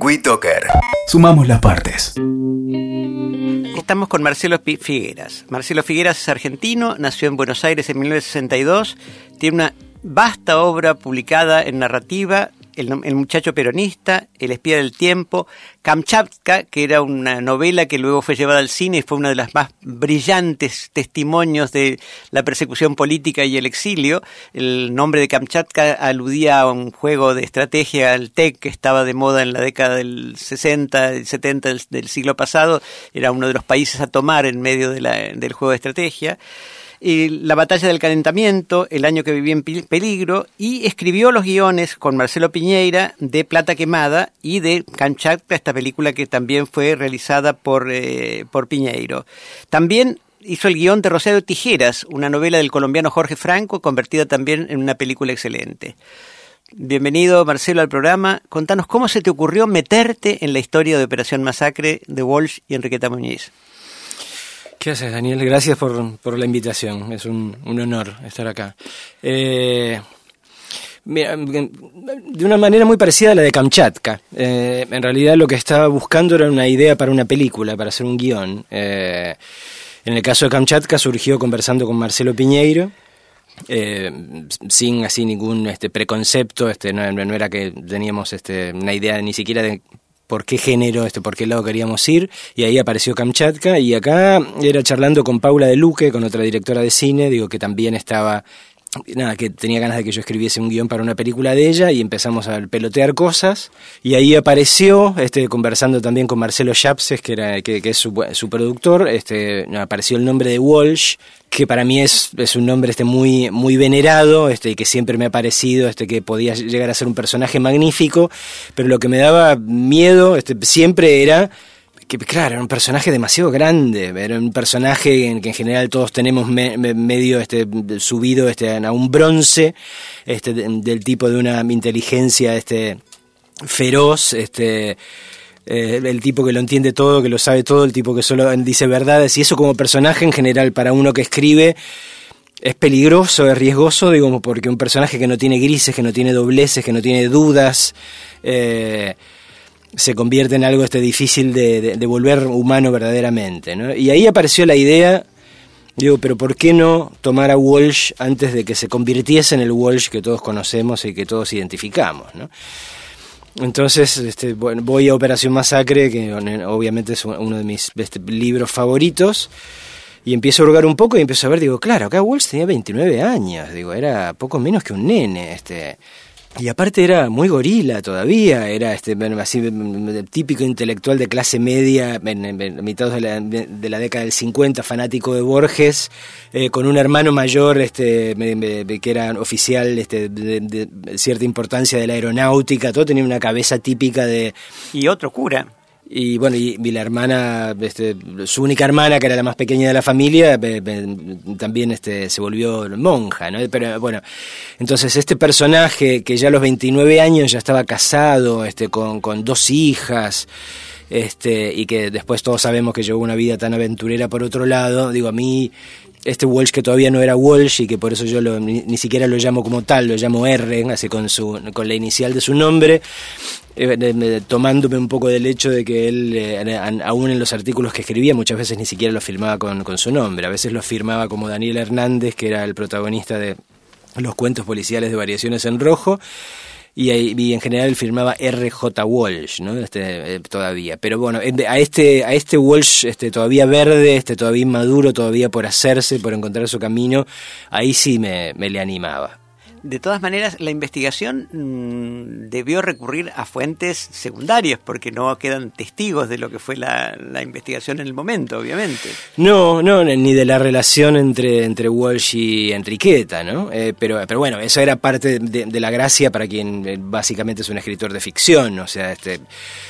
WeToker. Sumamos las partes. Estamos con Marcelo Figueras. Marcelo Figueras es argentino, nació en Buenos Aires en 1962, tiene una vasta obra publicada en narrativa el, muchacho peronista, El espía del tiempo, Kamchatka, que era una novela que luego fue llevada al cine y fue uno de los más brillantes testimonios de la persecución política y el exilio. El nombre de Kamchatka aludía a un juego de estrategia, al TEC, que estaba de moda en la década del 60 y 70 del, siglo pasado. Era uno de los países a tomar en medio del juego de estrategia la batalla del calentamiento, el año que viví en peligro, y escribió los guiones con Marcelo Piñeira de Plata Quemada y de Canchatka, esta película que también fue realizada por, eh, por Piñeiro. También hizo el guion de Rosario Tijeras, una novela del colombiano Jorge Franco, convertida también en una película excelente. Bienvenido, Marcelo, al programa. Contanos cómo se te ocurrió meterte en la historia de Operación Masacre de Walsh y Enriqueta Muñiz. ¿Qué haces, Daniel? Gracias por, la invitación. Es un, honor estar acá. Eh, de una manera muy parecida a la de Kamchatka. Eh, en realidad lo que estaba buscando era una idea para una película, para hacer un guion. Eh, en el caso de Kamchatka surgió conversando con Marcelo Piñeiro. sin así ningún este preconcepto, este no, no era que teníamos este, una idea ni siquiera de por qué género, este, por qué lado queríamos ir, y ahí apareció Kamchatka, y acá era charlando con Paula de Luque, con otra directora de cine, digo que también estaba nada, que tenía ganas de que yo escribiese un guion para una película de ella y empezamos a pelotear cosas. Y ahí apareció, este, conversando también con Marcelo Chapses, que, era, que, es su, productor, este, apareció el nombre de Walsh, que para mí es, es un nombre este, muy, muy venerado, este, que siempre me ha parecido este, que podía llegar a ser un personaje magnífico, pero lo que me daba miedo este, siempre era que claro, era un personaje demasiado grande, era un personaje en que en general todos tenemos medio este, subido este, a un bronce, este, del tipo de una inteligencia este, feroz, este, eh, el tipo que lo entiende todo, que lo sabe todo, el tipo que solo dice verdades, y eso como personaje en general para uno que escribe es peligroso, es riesgoso, digo, porque un personaje que no tiene grises, que no tiene dobleces, que no tiene dudas, eh, se convierte en algo este difícil de, volver humano verdaderamente. ¿no? Y ahí apareció la idea, digo, pero ¿por qué no tomar a Walsh antes de que se convirtiese en el Walsh que todos conocemos y que todos identificamos? ¿no? Entonces, este, voy a Operación Masacre, que obviamente es uno de mis este, libros favoritos, y empiezo a hurgar un poco y empiezo a ver, digo, claro, acá Walsh tenía 29 años, digo, era poco menos que un nene, este y aparte era muy gorila todavía, era este así típico intelectual de clase media, en, mitad de la, de la, década del 50, fanático de Borges, eh, con un hermano mayor este que era oficial este, de, cierta importancia de la aeronáutica, todo tenía una cabeza típica de... Y otro cura. Y bueno, y, la hermana, este, su única hermana, que era la más pequeña de la familia, también este, se volvió monja, ¿no? Pero bueno, entonces este personaje que ya a los 29 años ya estaba casado, este, con, con dos hijas, este, y que después todos sabemos que llevó una vida tan aventurera por otro lado, digo, a mí este Walsh que todavía no era Walsh y que por eso yo ni, siquiera lo llamo como tal, lo llamo R, así con, su, con la inicial de su nombre, eh, tomándome un poco del hecho de que él, eh, aún en los artículos que escribía, muchas veces ni siquiera lo firmaba con, con su nombre, a veces lo firmaba como Daniel Hernández, que era el protagonista de los cuentos policiales de Variaciones en Rojo, y, en general firmaba R.J. Walsh, ¿no? Este, eh, todavía. Pero bueno, a este, a este Walsh este, todavía verde, este, todavía inmaduro, todavía por hacerse, por encontrar su camino, ahí sí me, me le animaba. De todas maneras, la investigación mm, debió recurrir a fuentes secundarias porque no quedan testigos de lo que fue la, investigación en el momento, obviamente. No, no, ni de la relación entre, entre Walsh y Enriqueta, ¿no? Eh, pero, pero bueno, eso era parte de, la gracia para quien eh, básicamente es un escritor de ficción, o sea, este,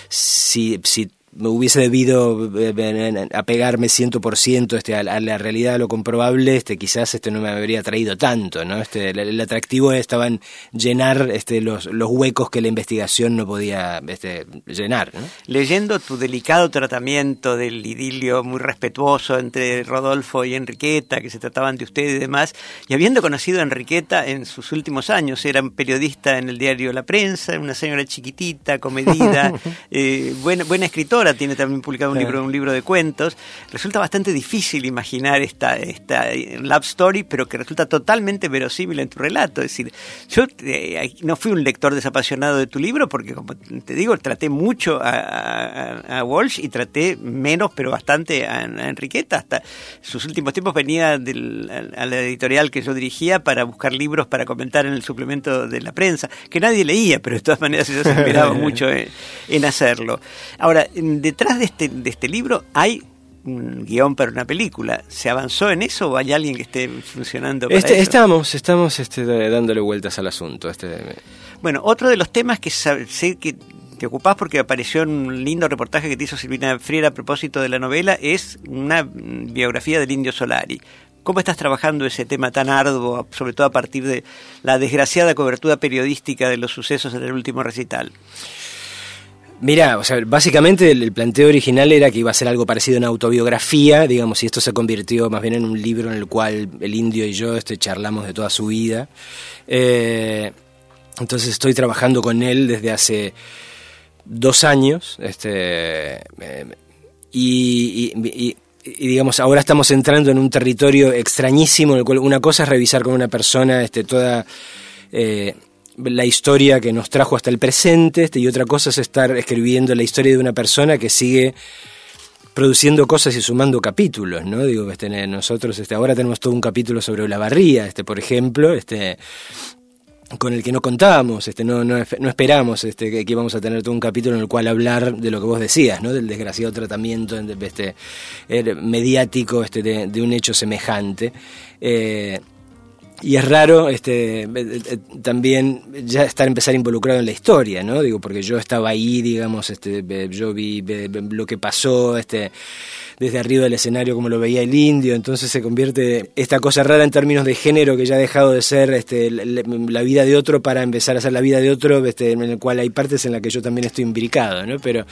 si, si me hubiese debido eh, apegarme 100% este, a, la realidad, a lo comprobable, este, quizás este no me habría traído tanto, ¿no? Este, el, atractivo estaba en llenar este, los, los huecos que la investigación no podía este, llenar. Leyendo tu delicado tratamiento del idilio muy respetuoso entre Rodolfo y Enriqueta, que se trataban de usted y demás, y habiendo conocido a Enriqueta en sus últimos años, era periodista en el diario La Prensa, una señora chiquitita, comedida, eh, buena, buena escritora, tiene también publicado un libro, un libro de cuentos. Resulta bastante difícil imaginar esta, esta love story, pero que resulta totalmente verosímil en tu relato. Es decir, yo eh, no fui un lector desapasionado de tu libro, porque como te digo, traté mucho a, Walsh y traté menos, pero bastante a, Enriqueta. Hasta sus últimos tiempos venía del, a la editorial que yo dirigía para buscar libros para comentar en el suplemento de la prensa, que nadie leía, pero de todas maneras yo se esperaba mucho en, hacerlo. Ahora, detrás de este, de este libro hay un guion para una película. ¿Se avanzó en eso o hay alguien que esté funcionando para este, Estamos, estamos este, dándole vueltas al asunto. Este... Bueno, otro de los temas que sé que te ocupás porque apareció en un lindo reportaje que te hizo Silvina Friera a propósito de la novela es una biografía del Indio Solari. ¿Cómo estás trabajando ese tema tan arduo, sobre todo a partir de la desgraciada cobertura periodística de los sucesos en el último recital? Mira, o sea, básicamente el, planteo original era que iba a ser algo parecido a una autobiografía, digamos, y esto se convirtió más bien en un libro en el cual el indio y yo este, charlamos de toda su vida. Eh, entonces estoy trabajando con él desde hace dos años, este, eh, y, digamos, ahora estamos entrando en un territorio extrañísimo en el cual una cosa es revisar con una persona este, toda eh, la historia que nos trajo hasta el presente este, y otra cosa es estar escribiendo la historia de una persona que sigue produciendo cosas y sumando capítulos, ¿no? Digo, este, nosotros este, ahora tenemos todo un capítulo sobre la barría, este, por ejemplo, este, con el que no contábamos, este, no, no, no esperamos este, que, íbamos a tener todo un capítulo en el cual hablar de lo que vos decías, ¿no? del desgraciado tratamiento este, er, mediático este, de, un hecho semejante. Eh, y es raro este, eh, eh, también ya estar empezar involucrado en la historia, ¿no? Digo, porque yo estaba ahí, digamos, este, yo vi lo que pasó, este, desde arriba del escenario como lo veía el indio, entonces se convierte esta cosa rara en términos de género que ya ha dejado de ser este, la, vida de otro para empezar a ser la vida de otro, este, en el cual hay partes en las que yo también estoy imbricado, ¿no? Pero,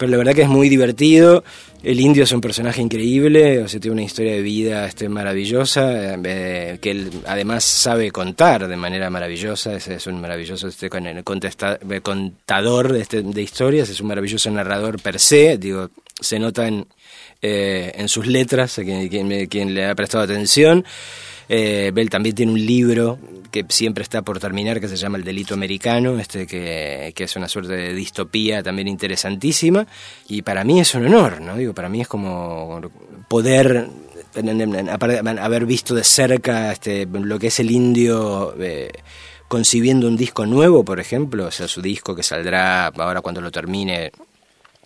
pero la verdad que es muy divertido. El indio es un personaje increíble, o sea, tiene una historia de vida este, maravillosa, eh, que él además sabe contar de manera maravillosa, es, es un maravilloso este, contador este, de historias, es un maravilloso narrador per se, digo, se nota en, eh, en sus letras, a quien, le ha prestado atención. Eh, Bell también tiene un libro que siempre está por terminar, que se llama El Delito Americano, este que, es una suerte de distopía también interesantísima. Y para mí es un honor, ¿no? Digo, para mí es como poder haber visto de cerca este, lo que es el indio eh, concibiendo un disco nuevo, por ejemplo, o sea, su disco que saldrá ahora cuando lo termine,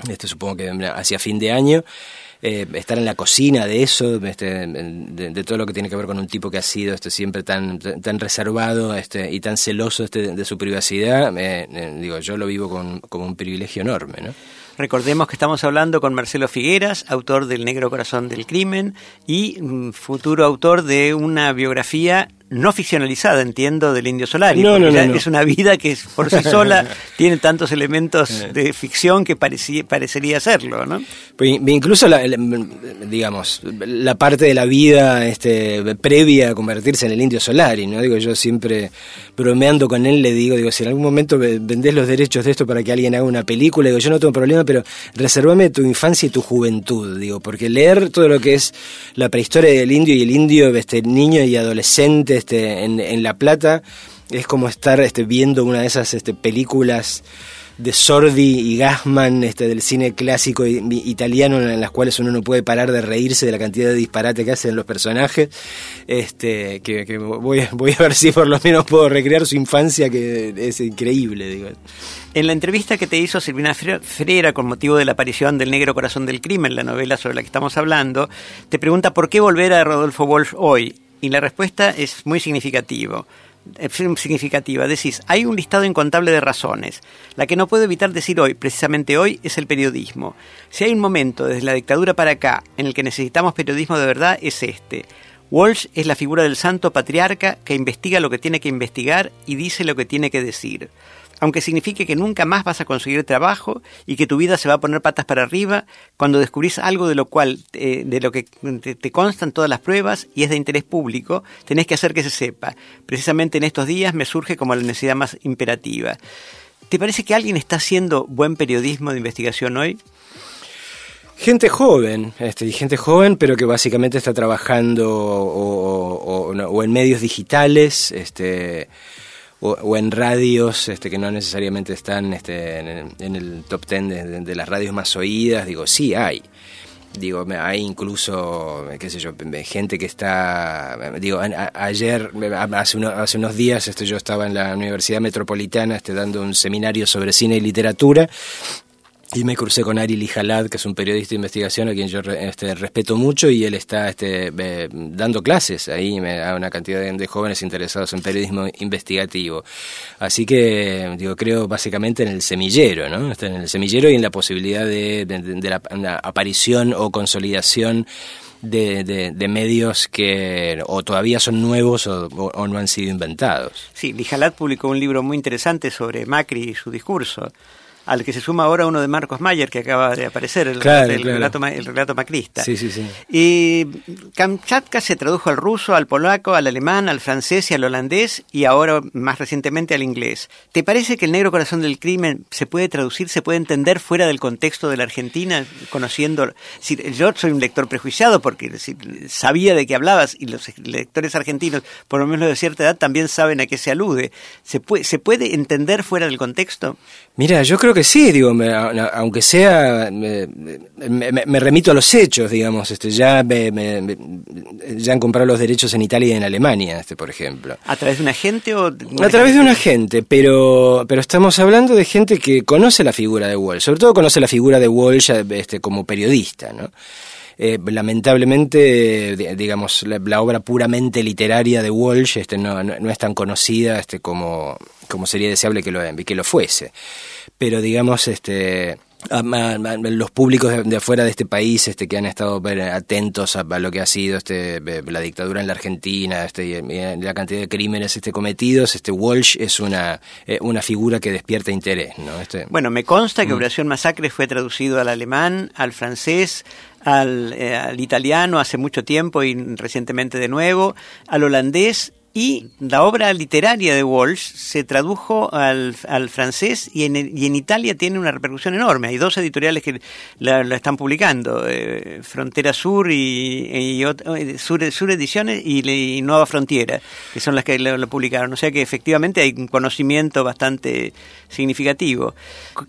este supongo que hacia fin de año. Eh, estar en la cocina de eso, este, de, todo lo que tiene que ver con un tipo que ha sido este, siempre tan, tan reservado este, y tan celoso este, de su privacidad, eh, digo, yo lo vivo con, como un privilegio enorme. ¿no? Recordemos que estamos hablando con Marcelo Figueras, autor del Negro Corazón del Crimen y mm, futuro autor de una biografía no ficcionalizada, entiendo, del Indio Solari. No, no, Es una vida que por sí sola tiene tantos elementos eh. de ficción que parecería serlo, ¿no? Pues incluso, la, digamos, la parte de la vida este, previa a convertirse en el Indio Solari, ¿no? Digo, yo siempre bromeando con él le digo, digo, si en algún momento vendés los derechos de esto para que alguien haga una película, digo, yo no tengo problema, pero reservame tu infancia y tu juventud, digo, porque leer todo lo que es la prehistoria del indio y el indio, este niño y adolescente, este, en, La Plata, es como estar este, viendo una de esas este, películas de Sordi y Gassman del cine clásico italiano en las cuales uno no puede parar de reírse de la cantidad de disparate que hacen los personajes que, voy, a ver si por lo menos puedo recrear su infancia que es increíble digo. En la entrevista que te hizo Silvina Freira con motivo de la aparición del Negro Corazón del Crimen, la novela sobre la que estamos hablando, te pregunta por qué volver a Rodolfo Wolf hoy y la respuesta es muy significativo. eh, significativa. Decís, hay un listado incontable de razones. La que no puedo evitar decir hoy, precisamente hoy, es el periodismo. Si hay un momento desde la dictadura para acá en el que necesitamos periodismo de verdad, es este. Walsh es la figura del santo patriarca que investiga lo que tiene que investigar y dice lo que tiene que decir aunque signifique que nunca más vas a conseguir trabajo y que tu vida se va a poner patas para arriba cuando descubrís algo de lo cual, eh, de lo que te, constan todas las pruebas y es de interés público, tenés que hacer que se sepa. Precisamente en estos días me surge como la necesidad más imperativa. ¿Te parece que alguien está haciendo buen periodismo de investigación hoy? Gente joven, este, gente joven, pero que básicamente está trabajando o, o en medios digitales, este, o, en radios este, que no necesariamente están este, en, el, top ten de, las radios más oídas, digo, sí hay. Digo, hay incluso, qué sé yo, gente que está, digo, ayer, hace, hace unos días, este, yo estaba en la Universidad Metropolitana este, dando un seminario sobre cine y literatura y me crucé con Ari Lijalad, que es un periodista de investigación a quien yo este, respeto mucho, y él está este, dando clases ahí da una cantidad de, jóvenes interesados en periodismo investigativo. Así que, digo, creo básicamente en el semillero, ¿no? Está en el semillero y en la posibilidad de, la, aparición o consolidación de, medios que o todavía son nuevos o, o, no han sido inventados. Sí, Lijalad publicó un libro muy interesante sobre Macri y su discurso al que se suma ahora uno de Marcos Mayer, que acaba de aparecer, el, Relato, el relato, macrista. Sí, sí, sí. Y Kamchatka se tradujo al ruso, al polaco, al alemán, al francés y al holandés, y ahora más recientemente al inglés. ¿Te parece que el negro corazón del crimen se puede traducir, se puede entender fuera del contexto de la Argentina, conociendo... yo soy un lector prejuiciado porque sabía de qué hablabas, y los lectores argentinos, por lo menos de cierta edad, también saben a qué se alude. ¿Se puede, ¿se puede entender fuera del contexto? Mira, yo creo que sí, digo, aunque sea, me, remito a los hechos, digamos, este, ya, ya han comprado los derechos en Italia y en Alemania, este, por ejemplo. ¿A través de un agente o...? A través de un agente, pero, pero estamos hablando de gente que conoce la figura de Walsh, sobre todo conoce la figura de Walsh este, como periodista, ¿no? Eh, lamentablemente, digamos, la, obra puramente literaria de Walsh este, no, no, es tan conocida este, como, como sería deseable que lo, que lo fuese. Pero, digamos, este, los públicos de, afuera de este país este, que han estado atentos a, lo que ha sido este, la dictadura en la Argentina este, y la cantidad de crímenes este, cometidos, este, Walsh es una, eh, una figura que despierta interés. ¿no? Este, bueno, me consta que mm. Operación Masacre fue traducido al alemán, al francés, eh, al, italiano hace mucho tiempo y recientemente de nuevo, al holandés y la obra literaria de Walsh se tradujo al, francés y en, y en, Italia tiene una repercusión enorme. Hay dos editoriales que la, están publicando, eh, Frontera Sur y, eh, Sur, Ediciones y, Nueva Frontiera, que son las que lo, publicaron. O sea que efectivamente hay un conocimiento bastante significativo.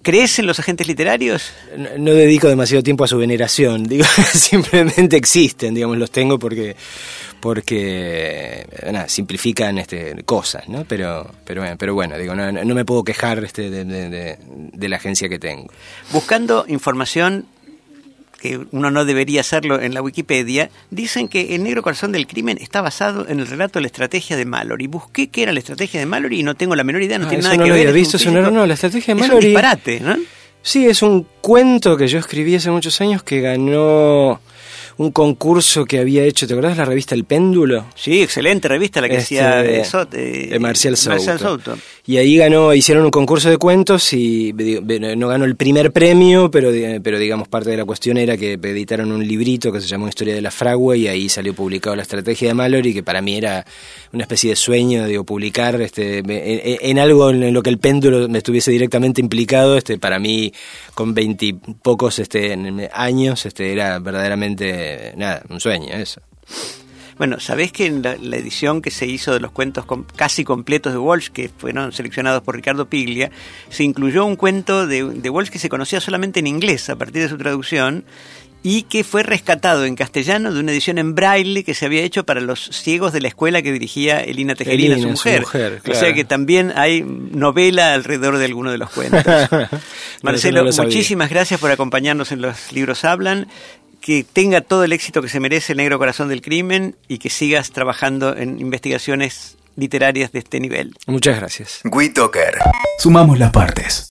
¿Crees en los agentes literarios? No, dedico demasiado tiempo a su veneración, digo, simplemente existen, digamos, los tengo porque porque nada, simplifican este, cosas, ¿no? Pero, pero, pero bueno, digo, no, no me puedo quejar este, de, la agencia que tengo. Buscando información que uno no debería hacerlo en la Wikipedia, dicen que El Negro Corazón del Crimen está basado en el relato de la estrategia de Mallory. Busqué qué era la estrategia de Mallory y no tengo la menor idea, no ah, tiene nada que ver. visto, no, no, la estrategia de Mallory. Es un disparate, ¿no? Sí, es un cuento que yo escribí hace muchos años que ganó un concurso que había hecho, ¿te acordás la revista El Péndulo? Sí, excelente revista la que este, hacía de, Marcial, Souto. Y ahí ganó, hicieron un concurso de cuentos y no ganó el primer premio, pero, pero digamos parte de la cuestión era que editaron un librito que se llamó Historia de la Fragua y ahí salió publicado la estrategia de Mallory, que para mí era una especie de sueño, digo, publicar este, en, algo en lo que el péndulo me estuviese directamente implicado, este, para mí con veintipocos este, años este, era verdaderamente nada, un sueño, eso. Bueno, ¿sabés que en la, edición que se hizo de los cuentos casi completos de Walsh, que fueron seleccionados por Ricardo Piglia, se incluyó un cuento de, de, Walsh que se conocía solamente en inglés a partir de su traducción y que fue rescatado en castellano de una edición en braille que se había hecho para los ciegos de la escuela que dirigía Elina Tejerina, su mujer. O sea que también hay novela alrededor de alguno de los cuentos. Marcelo, muchísimas gracias por acompañarnos en Los Libros Hablan que tenga todo el éxito que se merece el negro corazón del crimen y que sigas trabajando en investigaciones literarias de este nivel. Muchas gracias. WeToker. Sumamos las partes.